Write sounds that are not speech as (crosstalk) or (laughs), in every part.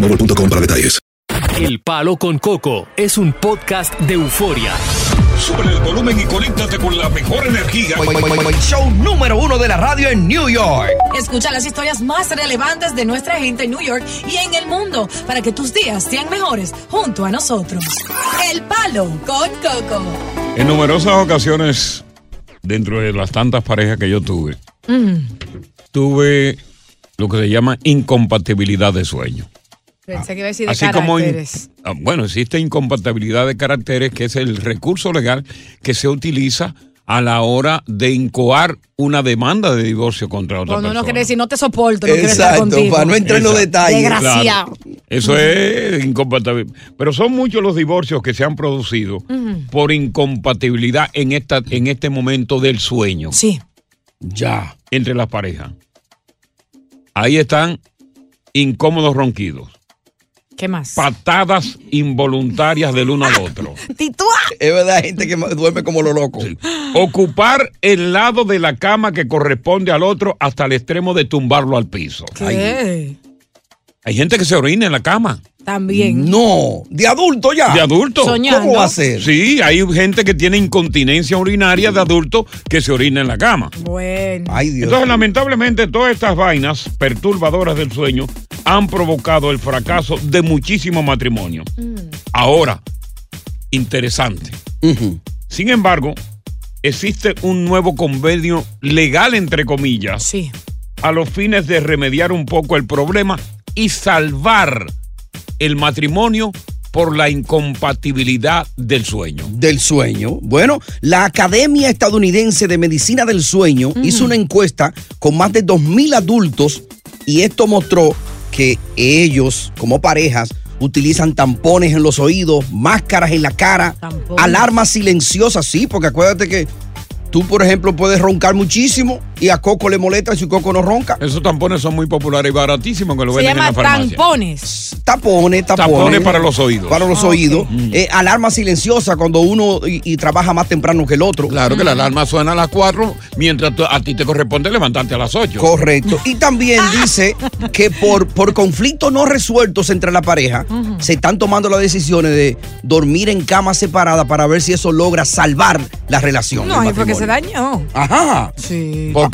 boostmobile.com para detalles. El Palo con Coco es un podcast de euforia. Sube el volumen y conéctate con la mejor energía. Show número uno de la radio en New York. Escucha las historias más relevantes de nuestra gente en New York y en el mundo para que tus días sean mejores junto a nosotros. El Palo con Coco. En numerosas ocasiones, dentro de las tantas parejas que yo tuve, tuve lo que se llama incompatibilidad de sueño. Pensé que iba a decir de Así como, in- caracteres. ah, bueno, existe incompatibilidad de caracteres, que es el recurso legal que se utiliza a la hora de incoar una demanda de divorcio contra otra Cuando uno persona. quiere decir, no te soporto, no estar Exacto, contigo. para no entrar en los detalles. Desgraciado. Claro. Eso es incompatible. Pero son muchos los divorcios que se han producido por incompatibilidad en, esta, en este momento del sueño Sí. Ya. entre las parejas. Ahí están incómodos ronquidos, ¿Qué más? patadas involuntarias del uno al otro, (laughs) Titúa. Es verdad, hay gente que duerme como lo loco. ocupar el lado de la cama que corresponde al otro hasta el extremo de tumbarlo al piso. ¿Qué? Hay gente que se orina en la cama. También. No, de adulto ya. De adulto. Soñando. ¿Cómo va a ser? Sí, hay gente que tiene incontinencia urinaria de adulto que se orina en la cama. Bueno. Ay, Dios. Entonces, lamentablemente, todas estas vainas perturbadoras del sueño han provocado el fracaso de muchísimos matrimonios. Ahora, interesante. Sin embargo, existe un nuevo convenio legal, entre comillas, Sí. a los fines de remediar un poco el problema y salvar el matrimonio por la incompatibilidad del sueño. Del sueño. Bueno, la Academia Estadounidense de Medicina del Sueño hizo una encuesta con más de 2.000 adultos y esto mostró que ellos, como parejas, utilizan tampones en los oídos, máscaras en la cara, Tampones. alarmas silenciosas, sí, porque acuérdate que tú, por ejemplo, puedes roncar muchísimo y a Coco le molesta si Coco no ronca. Esos tampones son muy populares y baratísimos que lo Se venden en la farmacia. tampones. Tapones, tapones. Tapones para los oídos. Para los Ok. oídos. Eh, alarma silenciosa cuando uno y, y trabaja más temprano que el otro. Claro que la alarma suena a las 4, mientras tú- a ti te corresponde levantarte a las 8. Correcto. Y también dice que por, por conflictos no resueltos entre la pareja, se están tomando las decisiones de dormir en cama separada para ver si eso logra salvar la relación. No, el y fue que se dañó. Ajá. Sí. ¿Por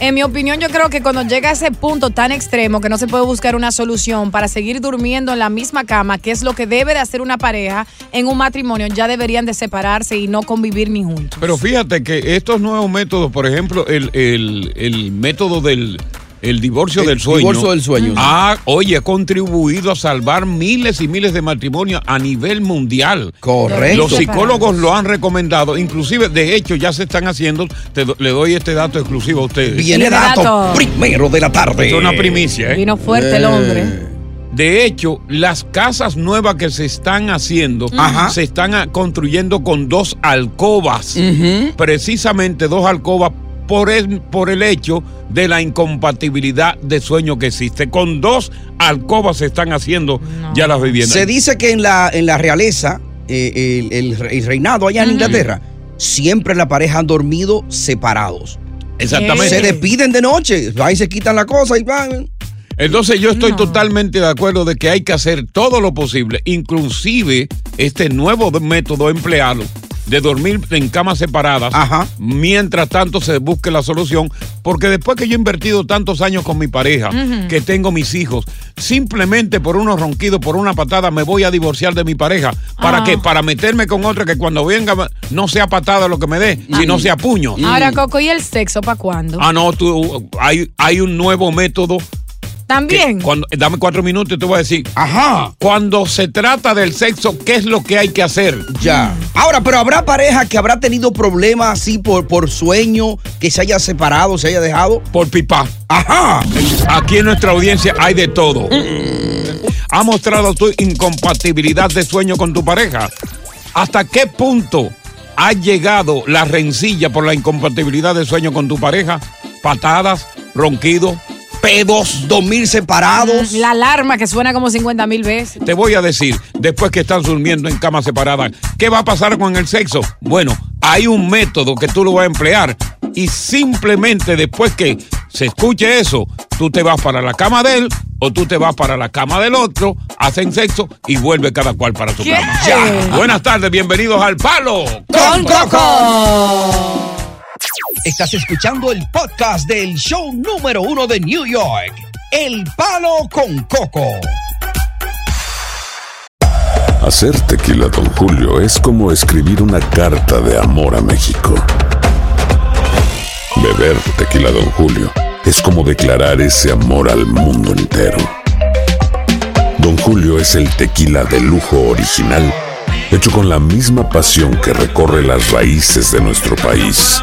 En mi opinión, yo creo que cuando llega a ese punto tan extremo que no se puede buscar una solución para seguir durmiendo en la misma cama, que es lo que debe de hacer una pareja en un matrimonio, ya deberían de separarse y no convivir ni juntos. Pero fíjate que estos nuevos métodos, por ejemplo, el, el- el método del el divorcio El del sueño. divorcio del sueño, sí. Ha, oye, ha contribuido a salvar miles y miles de matrimonios a nivel mundial. Correcto. Los psicólogos lo han recomendado, inclusive, de hecho, ya se están haciendo. Te le doy este dato exclusivo a ustedes. Viene dato, dato. primero de la tarde. Es una primicia, ¿eh? Vino fuerte el hombre. De hecho, las casas nuevas que se están haciendo Ajá. se están ah, construyendo con dos alcobas. Precisamente dos alcobas por el, por el hecho de la incompatibilidad de sueño que existe. Con dos alcobas se están haciendo ya las viviendas. Se dice que en la, en la realeza, eh, el, el re- el reinado allá en Inglaterra, siempre la pareja han dormido separados. Exactamente. Se despiden de noche, ahí se quitan la cosa y van. Entonces yo estoy totalmente de acuerdo de que hay que hacer todo lo posible, inclusive este nuevo método empleado de dormir en camas separadas, mientras tanto se busque la solución, porque después que yo he invertido tantos años con mi pareja, que tengo mis hijos, simplemente por unos ronquidos, por una patada, me voy a divorciar de mi pareja. ¿Para Ah. qué? Para meterme con otra que cuando venga no sea patada lo que me dé, sino sea puño. Ahora, Coco, ¿y el sexo para cuándo? Ah, no, tú, hay, hay un nuevo método También. cuando, dame cuatro minutos y te voy a decir. Ajá. Cuando se trata del sexo, ¿qué es lo que hay que hacer? Ya. Ahora, pero habrá pareja que habrá tenido problemas así por, por sueño, que se haya separado, se haya dejado. Por pipa. Ajá. Aquí en nuestra audiencia hay de todo. ¿Ha mostrado tu incompatibilidad de sueño con tu pareja? ¿Hasta qué punto ha llegado la rencilla por la incompatibilidad de sueño con tu pareja? Patadas, ronquidos, pedos. Dormir separados. La alarma que suena como 50 mil veces. Te voy a decir, después que están durmiendo en camas separadas, ¿qué va a pasar con el sexo? Bueno, hay un método que tú lo vas a emplear y simplemente después que se escuche eso, tú te vas para la cama de él o tú te vas para la cama del otro, hacen sexo y vuelve cada cual para su ¿Qué? cama. Ya. Buenas tardes, bienvenidos al Palo con Coco. Estás escuchando el podcast del show número uno de New York, El Palo con Coco. Hacer tequila, Don Julio, es como escribir una carta de amor a México. Beber tequila, Don Julio, es como declarar ese amor al mundo entero. Don Julio es el tequila de lujo original, hecho con la misma pasión que recorre las raíces de nuestro país.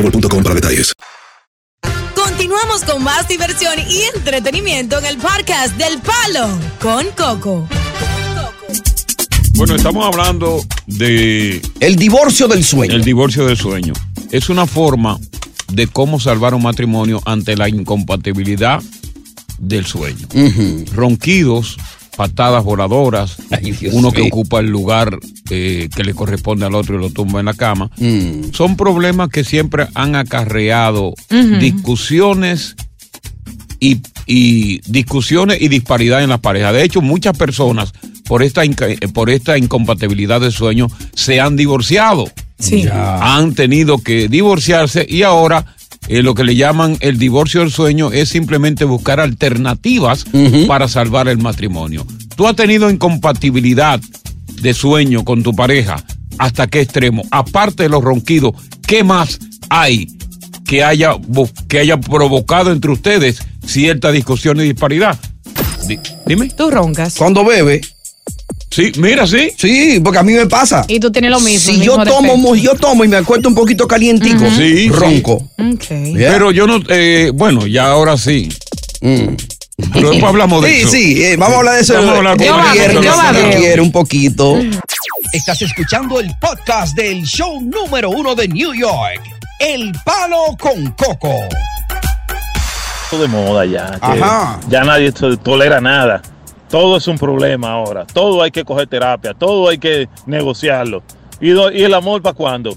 boostmobile.com para detalles. Continuamos con más diversión y entretenimiento en el podcast del Palo con Coco. Bueno, estamos hablando de... El divorcio del sueño. El divorcio del sueño. Es una forma de cómo salvar un matrimonio ante la incompatibilidad del sueño. Ronquidos, patadas voladoras, (laughs) uno que ocupa el lugar eh, que le corresponde al otro y lo tumba en la cama. Mm. Son problemas que siempre han acarreado discusiones y, y discusiones y disparidad en las parejas. De hecho, muchas personas por esta, eh, por esta incompatibilidad de sueño se han divorciado. Sí. Han tenido que divorciarse y ahora eh, lo que le llaman el divorcio del sueño es simplemente buscar alternativas para salvar el matrimonio. ¿Tú has tenido incompatibilidad de sueño con tu pareja? ¿Hasta qué extremo? Aparte de los ronquidos, ¿qué más hay que haya, que haya provocado entre ustedes cierta discusión y disparidad? Di- dime. Tú roncas. Cuando bebe. Sí, mira, sí. Sí, porque a mí me pasa. Y tú tienes lo mismo. Si yo tomo, mo- yo tomo y me acuerdo un poquito calientico, Ujú. Sí, sí. ronco. Ok. Pero yo no, eh, bueno, ya ahora sí. Pero después hablamos de Mm. Sí, eso. sí, eh, vamos a hablar de eso. Vamos a hablar con eso. viernes, Yo si babeo. Dios quiere un poquito. Estás escuchando el podcast del show número uno de New York, El Palo con Coco. de moda ya. que Ajá. Ya nadie to- tolera nada. Todo es un problema ahora. Todo hay que coger terapia, todo hay que negociarlo. ¿Y, do- y el amor para cuándo?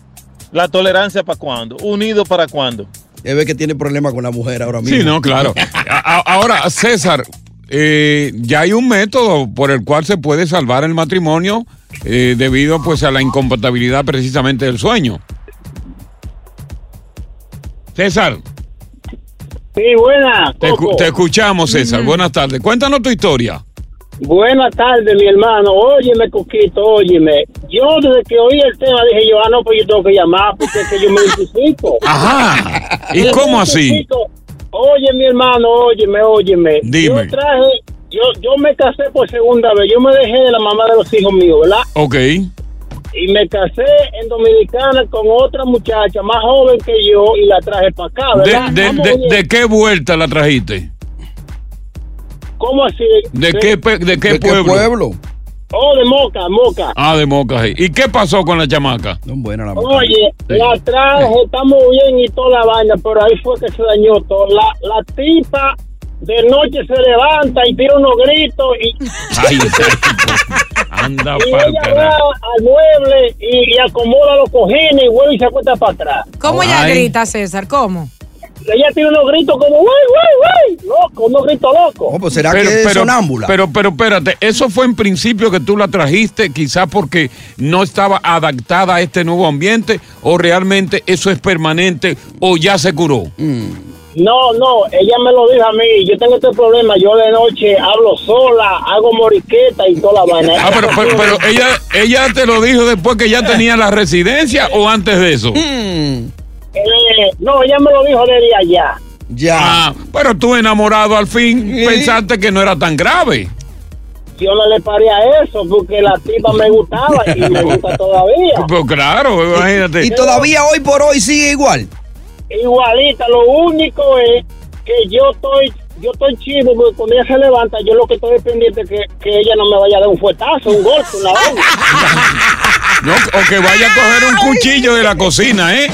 ¿La tolerancia para cuándo? ¿Unido para cuándo? Él ve que tiene problemas con la mujer ahora mismo. Sí, no, claro. (laughs) Ahora, César, eh, ya hay un método por el cual se puede salvar el matrimonio eh, debido pues a la incompatibilidad precisamente del sueño. César, Sí, buena. te, escu- Coco. te escuchamos, César. Buenas tardes. Cuéntanos tu historia. Buenas tardes, mi hermano. Óyeme, Coquito, óyeme. Yo desde que oí el tema dije yo, ah, no, pues yo tengo que llamar porque es que yo me identifico. (laughs) Ajá. ¿Y cómo así? Oye, mi hermano, óyeme, óyeme. Dime. Yo traje, yo, yo me casé por segunda vez. Yo me dejé de la mamá de los hijos míos, ¿verdad? Ok. Y me casé en Dominicana con otra muchacha más joven que yo y la traje para acá, ¿De, ¿verdad? de- de qué vuelta la trajiste? ¿Cómo así? ¿De qué, de qué pueblo? Oh, de Moca, Moca. Ah, de Moca. sí. ¿Y qué pasó con la chamaca? No, buena la Oye, la traje, estamos bien y toda la vaina, pero ahí fue que se dañó todo. La, la tipa de noche se levanta y tira unos gritos y, Ay, anda (laughs) y ella va al mueble y, y acomoda los cojines y vuelve y se acuesta para atrás. ¿Cómo ella grita, César? ¿Cómo? Ella tiene unos gritos como, ¡wey, wey, wey! Loco, unos gritos locos. Pues será pero, que es pero, sonámbula. Pero, pero espérate, ¿eso fue en principio que tú la trajiste quizás porque no estaba adaptada a este nuevo ambiente o realmente eso es permanente o ya se curó? No, no, ella me lo dijo a mí. Yo tengo este problema. Yo de noche hablo sola, hago moriqueta y toda la vaina. Ah, pero, pero, pero ella, ella te lo dijo después que ya tenía la residencia o antes de eso. Eh, no, ella me lo dijo desde allá. Ya. Ah, pero tú enamorado al fin pensaste que no era tan grave. Yo no le paré a eso porque la tipa me gustaba y me gusta (laughs) todavía. Pues claro, imagínate. Y todavía hoy por hoy sigue igual. Igualita, lo único es que yo estoy yo estoy chivo porque cuando ella se levanta yo lo que estoy pendiente es que, que ella no me vaya a dar un fuetazo, un golpe, una vaina. (laughs) No, o que vaya a coger un cuchillo de la cocina, ¿eh?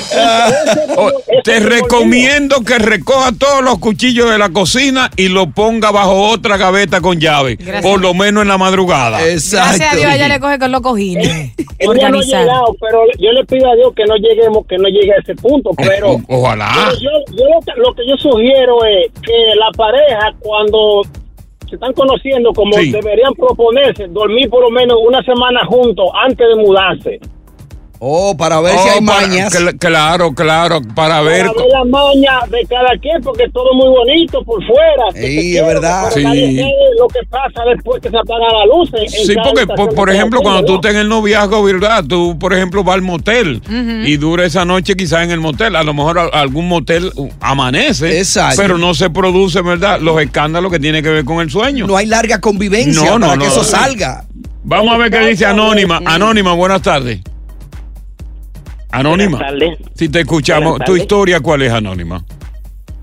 O- te recomiendo que recoja todos los cuchillos de la cocina y lo ponga bajo otra gaveta con llave, Gracias. por lo menos en la madrugada. Gracias a Dios ella le coge con los cojines. Ella no ha llegado, pero yo le pido a Dios que no lleguemos, que no llegue a ese punto, pero O- ojalá. Pero yo, yo lo, que, lo que yo sugiero es que la pareja cuando se están conociendo como Sí. deberían proponerse dormir por lo menos una semana juntos antes de mudarse. Oh, para ver si Oh, hay para- mañas. cl- claro, claro, para ver. Para ver la maña de cada quien, porque es todo muy bonito por fuera. Sí, es verdad. Sí. lo que pasa después que se apaga la luz. en- Sí, porque por, ejemplo, cuando tú estás en el noviazgo, ¿verdad? Tú, por ejemplo, vas al motel y dura esa noche quizás en el motel. A lo mejor algún motel uh, amanece, Exacto. pero no se produce, ¿verdad? Los escándalos que tienen que ver con el sueño. No hay larga convivencia No, no, para no, que eso no. salga. Vamos a ver qué dice Anónima. Anónima, buenas tardes. Anónima. Si te escuchamos, ¿tu historia cuál es, Anónima?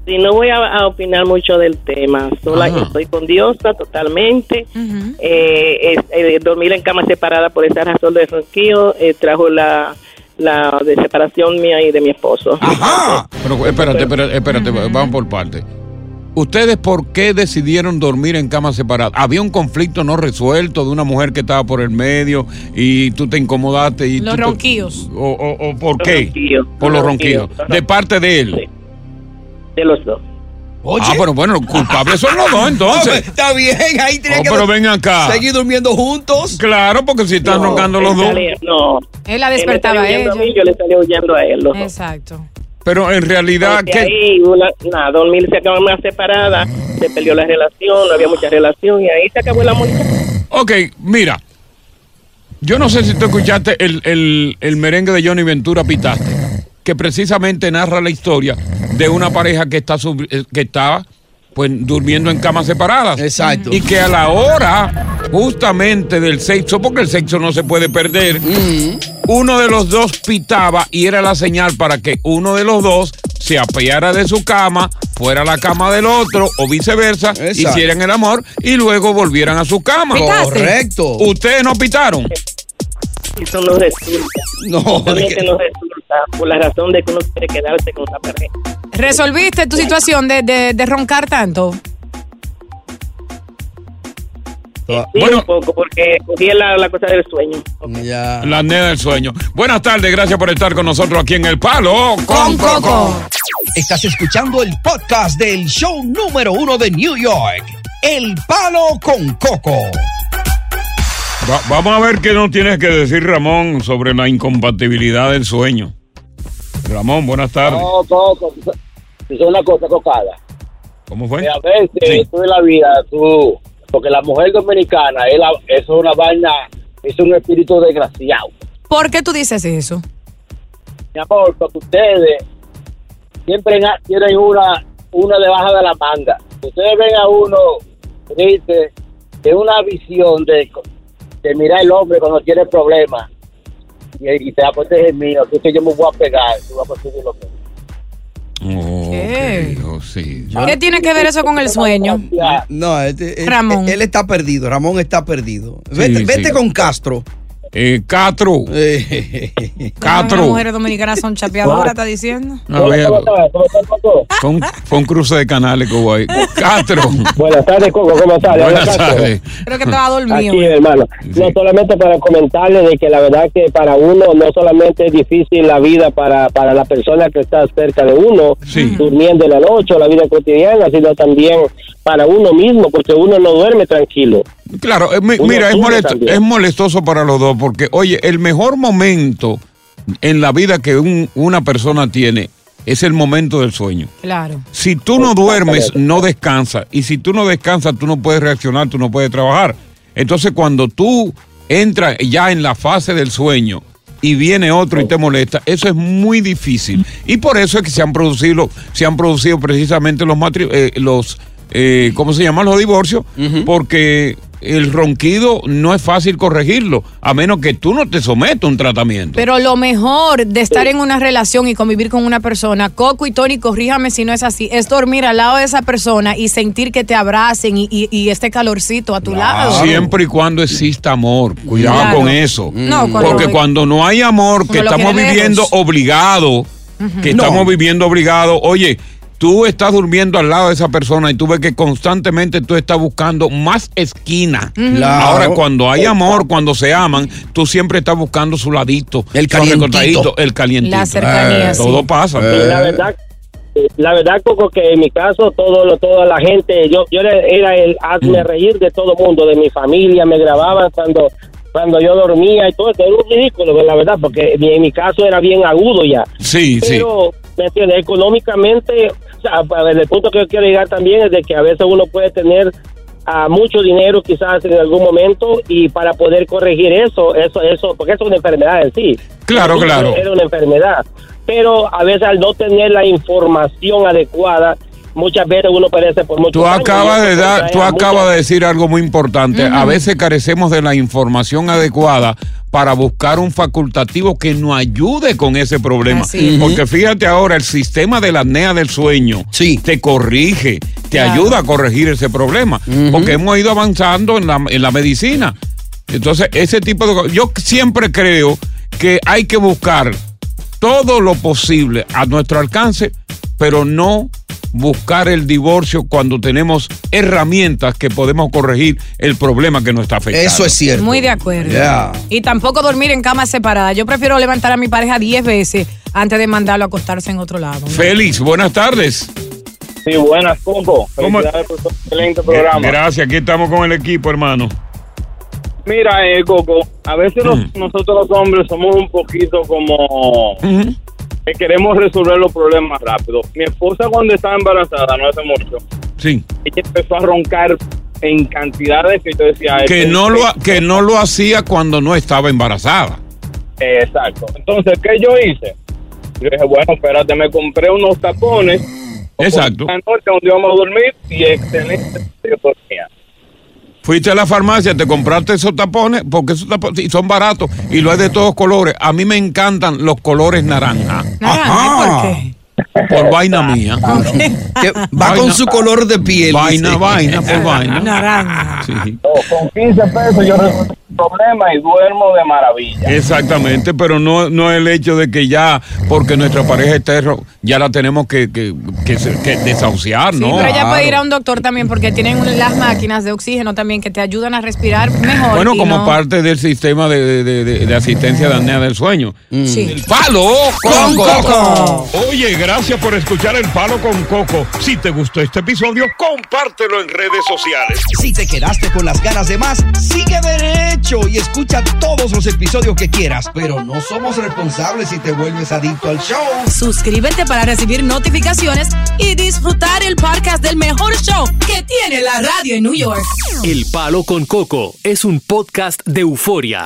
Sí, no voy a, a opinar mucho del tema. Sola, Ajá. estoy con Diosa totalmente. Eh, es- eh, dormir en cama separada por esa razón de ronquillo eh, trajo la, la de separación mía y de mi esposo. (laughs) Pero espérate, espérate, espérate, vamos por partes. ¿Ustedes por qué decidieron dormir en camas separadas? ¿Había un conflicto no resuelto de una mujer que estaba por el medio y tú te incomodaste? Y Los tú te- ronquillos. o, o- o por Los qué? Por los los ronquidos. ronquillos. De parte de él. De los dos. Ah, pero bueno, los culpables son los dos entonces. (laughs) Está bien, ahí tiene Oh, que pero ven acá. seguir durmiendo juntos. Claro, porque si están No, roncando los él dos. no. Él la Él despertaba a ella. a mí, yo le salía huyendo a él. Los dos. Pero en realidad, Porque ¿qué? ahí, una, nada, dormir se acabó más separada, se perdió la relación, no había mucha relación y ahí se acabó el amor. Ok, mira. Yo no sé si tú escuchaste el, el- el merengue de Johnny Ventura Pitaste, que precisamente narra la historia de una pareja que está sub- eh, que estaba pues durmiendo en camas separadas. Exacto. Y que a la hora justamente del sexo, porque el sexo no se puede perder, uno de los dos pitaba y era la señal para que uno de los dos se apeara de su cama, fuera a la cama del otro o viceversa, Exacto. hicieran el amor y luego volvieran a su cama. ¿Pitaste? Correcto. ¿Ustedes no pitaron? Eso no resulta. No, Realmente de que- no resulta por la razón de que uno quiere quedarse con esa pareja. ¿Resolviste tu situación de, de- de roncar tanto? Sí, un poco, porque cogí la, la cosa del sueño. Ya. La nena del sueño. Buenas tardes, gracias por estar con nosotros aquí en El Palo con Coco. Estás escuchando el podcast del show número uno de New York, El Palo con Coco. Va- vamos a ver qué nos tienes que decir, Ramón, sobre la incompatibilidad del sueño. Ramón, buenas tardes. No, Coco, es una cosa cocada. ¿Cómo fue? Que a veces tú en la vida, tú, porque la mujer dominicana, es la- es una vaina, es un espíritu desgraciado. ¿Por qué tú dices eso? Mi amor, porque ustedes siempre tienen una, una debajo de la manga. Ustedes ven a uno triste, de una visión de, de mirar el hombre cuando tiene problemas y, y te este es mío, así que yo me voy a pegar, tú vas a conseguir lo mismo. ¿Qué? Sí. ¿Qué tiene que ver eso con el sueño? No, este- él, Ramón. él está perdido. Ramón está perdido. Vete, Sí, vete sí. con Castro. Eh, (laughs) Catro. Las mujeres dominicanas son chapeadoras, está diciendo. A ver, fue un, fue un cruce de canales hubo ahí. Catro. Buenas tardes, Coco, ¿cómo estás? Buenas tardes. Creo que estaba dormido. Aquí, hermano. No solamente para comentarle de que la verdad que para uno no solamente es difícil la vida para, para la persona que está cerca de uno, durmiendo en la noche o la vida cotidiana, sino también para uno mismo, porque uno no duerme tranquilo. Claro, eh, mira, es, molesto- también. es molestoso para los dos porque, oye, el mejor momento en la vida que un- una persona tiene es el momento del sueño. Claro. Si tú no duermes, no descansas. Y si tú no descansas, tú no puedes reaccionar, tú no puedes trabajar. Entonces, cuando tú entras ya en la fase del sueño y viene otro y te molesta, eso es muy difícil. Y por eso es que se han producido, se han producido precisamente los matri- eh, los eh, ¿cómo se llaman los divorcios? Porque el ronquido no es fácil corregirlo, a menos que tú no te sometas a un tratamiento. Pero lo mejor de estar en una relación y convivir con una persona, Coco y Tony, corríjame si no es así, es dormir al lado de esa persona y sentir que te abracen y, y- y este calorcito a tu lado. Siempre y cuando exista amor. Cuidado Claro. con eso. No, cuando- Porque cuando no hay amor, que estamos viviendo obligado, que No. estamos viviendo obligado, oye, tú estás durmiendo al lado de esa persona y tú ves que constantemente tú estás buscando más esquina. Claro. Ahora, cuando hay amor, cuando se aman, tú siempre estás buscando su ladito. El calientito. El calientito. La cercanía, Eh, sí. Todo pasa. Y la verdad la verdad Coco que en mi caso todo lo- toda la gente yo yo era, era el hazme reír de todo mundo de mi familia me grababan cuando cuando yo dormía y todo eso era un ridículo la verdad porque en mi- en mi caso era bien agudo ya Sí, sí. pero me entiendes económicamente a ver, el punto que yo quiero llegar también es de que a veces uno puede tener a mucho dinero quizás en algún momento y para poder corregir eso, eso, eso, porque eso es una enfermedad en sí. Claro, claro. Era una enfermedad. Pero a veces al no tener la información adecuada, muchas veces uno parece por mucho Tú acabas de dar, tú acabas de decir algo muy importante. A veces carecemos de la información adecuada para buscar un facultativo que nos ayude con ese problema. Así. Porque fíjate ahora, el sistema de la apnea del sueño te corrige, te Claro. ayuda a corregir ese problema. Porque hemos ido avanzando en la, en la medicina. Entonces, ese tipo de cosas. Yo siempre creo que hay que buscar todo lo posible a nuestro alcance, pero no buscar el divorcio cuando tenemos herramientas que podemos corregir el problema que nos está afectando. Eso es cierto. Muy de acuerdo. Y tampoco dormir en camas separadas. Yo prefiero levantar a mi pareja 10 veces antes de mandarlo a acostarse en otro lado. Félix, buenas tardes. Sí, buenas, Coco. ¿Cómo? Felicidades por tu excelente programa. Gracias, aquí estamos con el equipo, hermano. Mira, eh, Coco, a veces los- nosotros los hombres somos un poquito como que queremos resolver los problemas rápido. Mi esposa cuando estaba embarazada, no hace mucho, Sí. ella empezó a roncar en cantidades que yo decía... Que "Este- no, lo, que no lo hacía cuando no estaba embarazada. Exacto. Entonces, ¿qué yo hice? Yo dije, bueno, espérate, me compré unos tapones. Exacto. Una noche donde íbamos a dormir y excelente. Yo dormía. Fuiste a la farmacia, te compraste esos tapones, porque esos tapones son baratos y lo hay de todos colores. A mí me encantan los colores naranja. ¿Por qué? Por vaina mía. (laughs) Que va con su color de piel. Vaina, dice. vaina, por (laughs) vaina. Naranja. Sí. con 15 pesos yo problema y duermo de maravilla. Exactamente, pero no, no el hecho de que ya, porque nuestra pareja es terro, ya la tenemos que, que, que, que desahuciar, Sí, ¿no? pero ella puede ir a un doctor también porque tienen las máquinas de oxígeno también que te ayudan a respirar mejor. Bueno, como no- parte del sistema de, de- de- de asistencia de apnea del sueño. Sí. El palo Con con Coco. coco. Oye, gracias por escuchar El Palo con Coco. Si te gustó este episodio, compártelo en redes sociales. Si te quedaste con las ganas de más, sigue derecho y escucha todos los episodios que quieras. Pero no somos responsables si te vuelves adicto al show. Suscríbete para recibir notificaciones y disfrutar el podcast del mejor show que tiene la radio en New York. El Palo con Coco es un podcast de euforia.